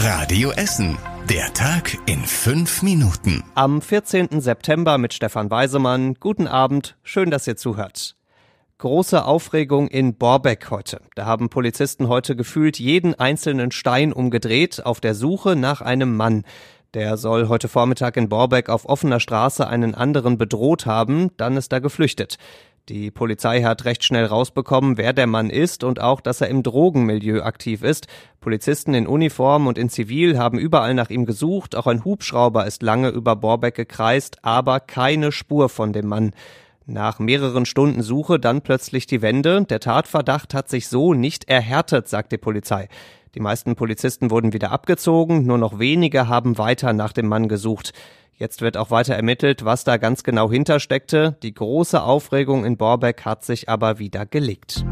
Radio Essen. Der Tag in fünf Minuten. Am 14. September mit Stefan Weisemann. Guten Abend. Schön, dass ihr zuhört. Große Aufregung in Borbeck heute. Da haben Polizisten heute gefühlt jeden einzelnen Stein umgedreht auf der Suche nach einem Mann. Der soll heute Vormittag in Borbeck auf offener Straße einen anderen bedroht haben, dann ist er geflüchtet. Die Polizei hat recht schnell rausbekommen, wer der Mann ist und auch, dass er im Drogenmilieu aktiv ist. Polizisten in Uniform und in Zivil haben überall nach ihm gesucht. Auch ein Hubschrauber ist lange über Borbeck gekreist, aber keine Spur von dem Mann. Nach mehreren Stunden Suche dann plötzlich die Wende. Der Tatverdacht hat sich so nicht erhärtet, sagt die Polizei. Die meisten Polizisten wurden wieder abgezogen, nur noch wenige haben weiter nach dem Mann gesucht. Jetzt wird auch weiter ermittelt, was da ganz genau hintersteckte. Die große Aufregung in Borbeck hat sich aber wieder gelegt.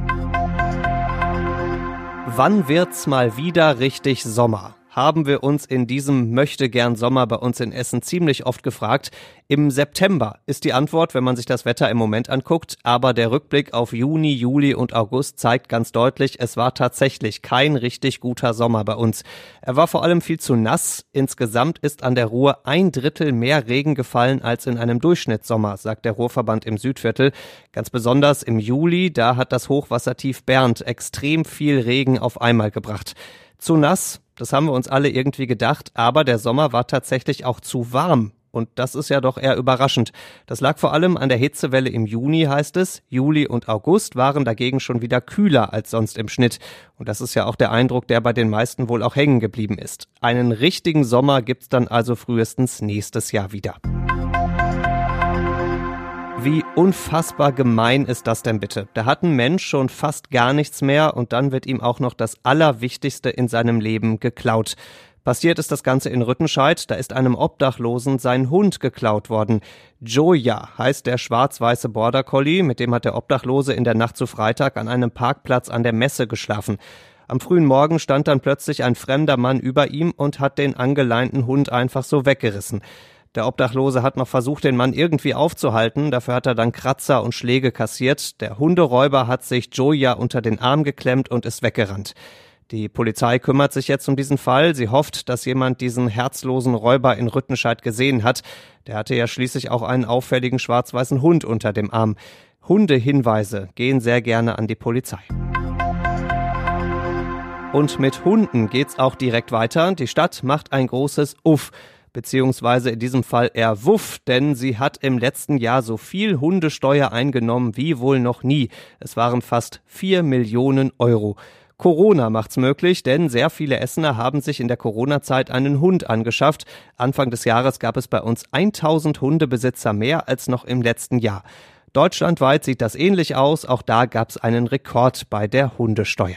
Wann wird's mal wieder richtig Sommer? Haben wir uns in diesem möchte gern Sommer bei uns in Essen ziemlich oft gefragt. Im September ist die Antwort, wenn man sich das Wetter im Moment anguckt, aber der Rückblick auf Juni, Juli und August zeigt ganz deutlich, es war tatsächlich kein richtig guter Sommer bei uns. Er war vor allem viel zu nass. Insgesamt ist an der Ruhr ein Drittel mehr Regen gefallen als in einem Durchschnittssommer, sagt der Ruhrverband im Südviertel. Ganz besonders im Juli, da hat das Hochwassertief Bernd extrem viel Regen auf einmal gebracht. Zu nass, das haben wir uns alle irgendwie gedacht, aber der Sommer war tatsächlich auch zu warm. Und das ist ja doch eher überraschend. Das lag vor allem an der Hitzewelle im Juni, heißt es. Juli und August waren dagegen schon wieder kühler als sonst im Schnitt. Und das ist ja auch der Eindruck, der bei den meisten wohl auch hängen geblieben ist. Einen richtigen Sommer gibt's dann also frühestens nächstes Jahr wieder. Wie unfassbar gemein ist das denn bitte? Da hat ein Mensch schon fast gar nichts mehr und dann wird ihm auch noch das Allerwichtigste in seinem Leben geklaut. Passiert ist das Ganze in Rüttenscheid, da ist einem Obdachlosen sein Hund geklaut worden. Joja heißt der schwarz-weiße Border Collie, mit dem hat der Obdachlose in der Nacht zu Freitag an einem Parkplatz an der Messe geschlafen. Am frühen Morgen stand dann plötzlich ein fremder Mann über ihm und hat den angeleinten Hund einfach so weggerissen. Der Obdachlose hat noch versucht, den Mann irgendwie aufzuhalten. Dafür hat er dann Kratzer und Schläge kassiert. Der Hunderäuber hat sich Joya unter den Arm geklemmt und ist weggerannt. Die Polizei kümmert sich jetzt um diesen Fall. Sie hofft, dass jemand diesen herzlosen Räuber in Rüttenscheid gesehen hat. Der hatte ja schließlich auch einen auffälligen schwarz-weißen Hund unter dem Arm. Hundehinweise gehen sehr gerne an die Polizei. Und mit Hunden geht's auch direkt weiter. Die Stadt macht ein großes Uff beziehungsweise in diesem Fall eher Wuff, denn sie hat im letzten Jahr so viel Hundesteuer eingenommen wie wohl noch nie. Es waren fast vier Millionen Euro. Corona macht's möglich, denn sehr viele Essener haben sich in der Corona-Zeit einen Hund angeschafft. Anfang des Jahres gab es bei uns 1000 Hundebesitzer mehr als noch im letzten Jahr. Deutschlandweit sieht das ähnlich aus. Auch da gab's einen Rekord bei der Hundesteuer.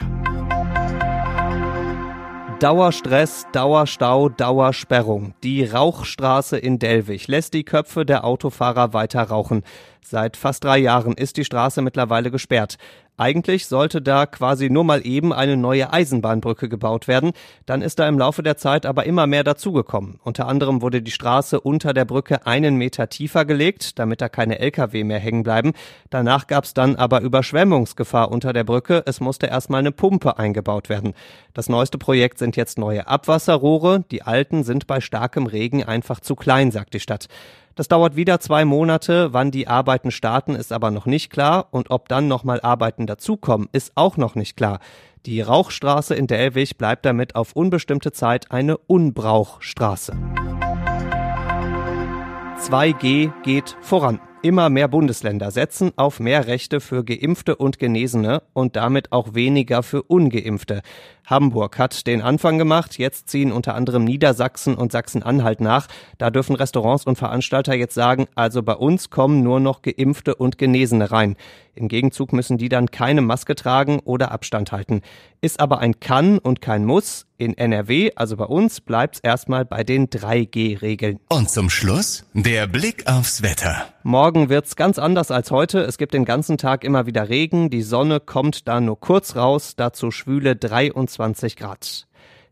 Dauerstress, Dauerstau, Dauersperrung. Die Rauchstraße in Delwig lässt die Köpfe der Autofahrer weiter rauchen. Seit fast drei Jahren ist die Straße mittlerweile gesperrt. Eigentlich sollte da quasi nur mal eben eine neue Eisenbahnbrücke gebaut werden. Dann ist da im Laufe der Zeit aber immer mehr dazugekommen. Unter anderem wurde die Straße unter der Brücke einen Meter tiefer gelegt, damit da keine Lkw mehr hängen bleiben. Danach gab es dann aber Überschwemmungsgefahr unter der Brücke. Es musste erstmal eine Pumpe eingebaut werden. Das neueste Projekt sind jetzt neue Abwasserrohre. Die alten sind bei starkem Regen einfach zu klein, sagt die Stadt. Das dauert wieder zwei Monate. Wann die Arbeiten starten, ist aber noch nicht klar. Und ob dann nochmal Arbeiten dazukommen, ist auch noch nicht klar. Die Rauchstraße in Delwig bleibt damit auf unbestimmte Zeit eine Unbrauchstraße. 2G geht voran. Immer mehr Bundesländer setzen auf mehr Rechte für Geimpfte und Genesene und damit auch weniger für Ungeimpfte. Hamburg hat den Anfang gemacht, jetzt ziehen unter anderem Niedersachsen und Sachsen-Anhalt nach. Da dürfen Restaurants und Veranstalter jetzt sagen, also bei uns kommen nur noch Geimpfte und Genesene rein. Im Gegenzug müssen die dann keine Maske tragen oder Abstand halten. Ist aber ein Kann und kein Muss. In NRW, also bei uns, bleibt's erstmal bei den 3G-Regeln. Und zum Schluss der Blick aufs Wetter. Morgen wird's ganz anders als heute. Es gibt den ganzen Tag immer wieder Regen. Die Sonne kommt da nur kurz raus. Dazu schwüle 23 Grad.